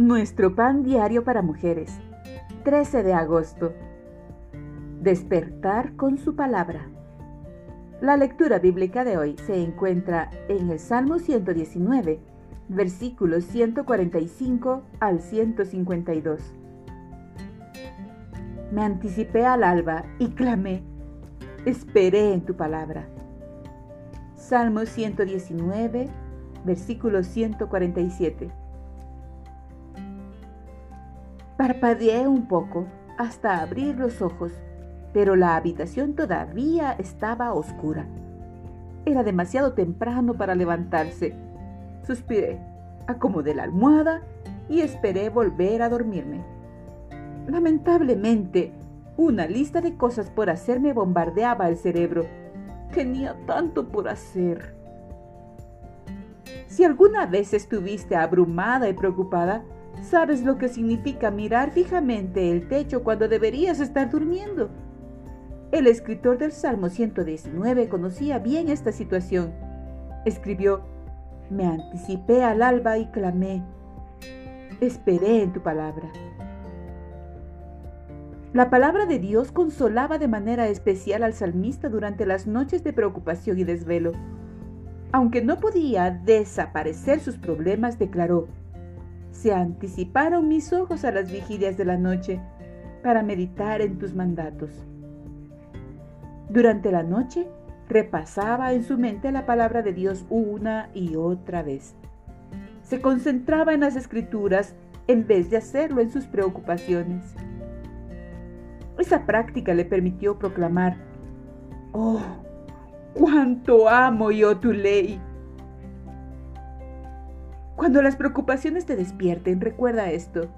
Nuestro pan diario para mujeres. 13 de agosto. Despertar con su palabra. La lectura bíblica de hoy se encuentra en el Salmo 119, versículos 145 al 152. Me anticipé al alba y clamé, esperé en tu palabra. Salmo 119, versículo 147. Parpadeé un poco hasta abrir los ojos, pero la habitación todavía estaba oscura. Era demasiado temprano para levantarse. Suspiré, acomodé la almohada y esperé volver a dormirme. Lamentablemente, una lista de cosas por hacer me bombardeaba el cerebro. Tenía tanto por hacer. Si alguna vez estuviste abrumada y preocupada, ¿Sabes lo que significa mirar fijamente el techo cuando deberías estar durmiendo? El escritor del Salmo 119 conocía bien esta situación. Escribió, Me anticipé al alba y clamé, esperé en tu palabra. La palabra de Dios consolaba de manera especial al salmista durante las noches de preocupación y desvelo. Aunque no podía desaparecer sus problemas, declaró, se anticiparon mis ojos a las vigilias de la noche para meditar en tus mandatos. Durante la noche repasaba en su mente la palabra de Dios una y otra vez. Se concentraba en las escrituras en vez de hacerlo en sus preocupaciones. Esa práctica le permitió proclamar, Oh, cuánto amo yo tu ley. Cuando las preocupaciones te despierten, recuerda esto.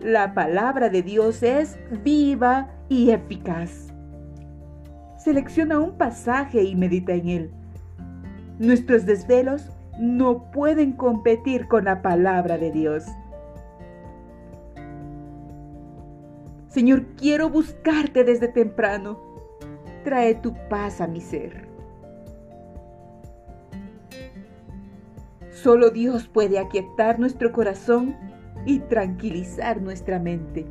La palabra de Dios es viva y eficaz. Selecciona un pasaje y medita en él. Nuestros desvelos no pueden competir con la palabra de Dios. Señor, quiero buscarte desde temprano. Trae tu paz a mi ser. Solo Dios puede aquietar nuestro corazón y tranquilizar nuestra mente.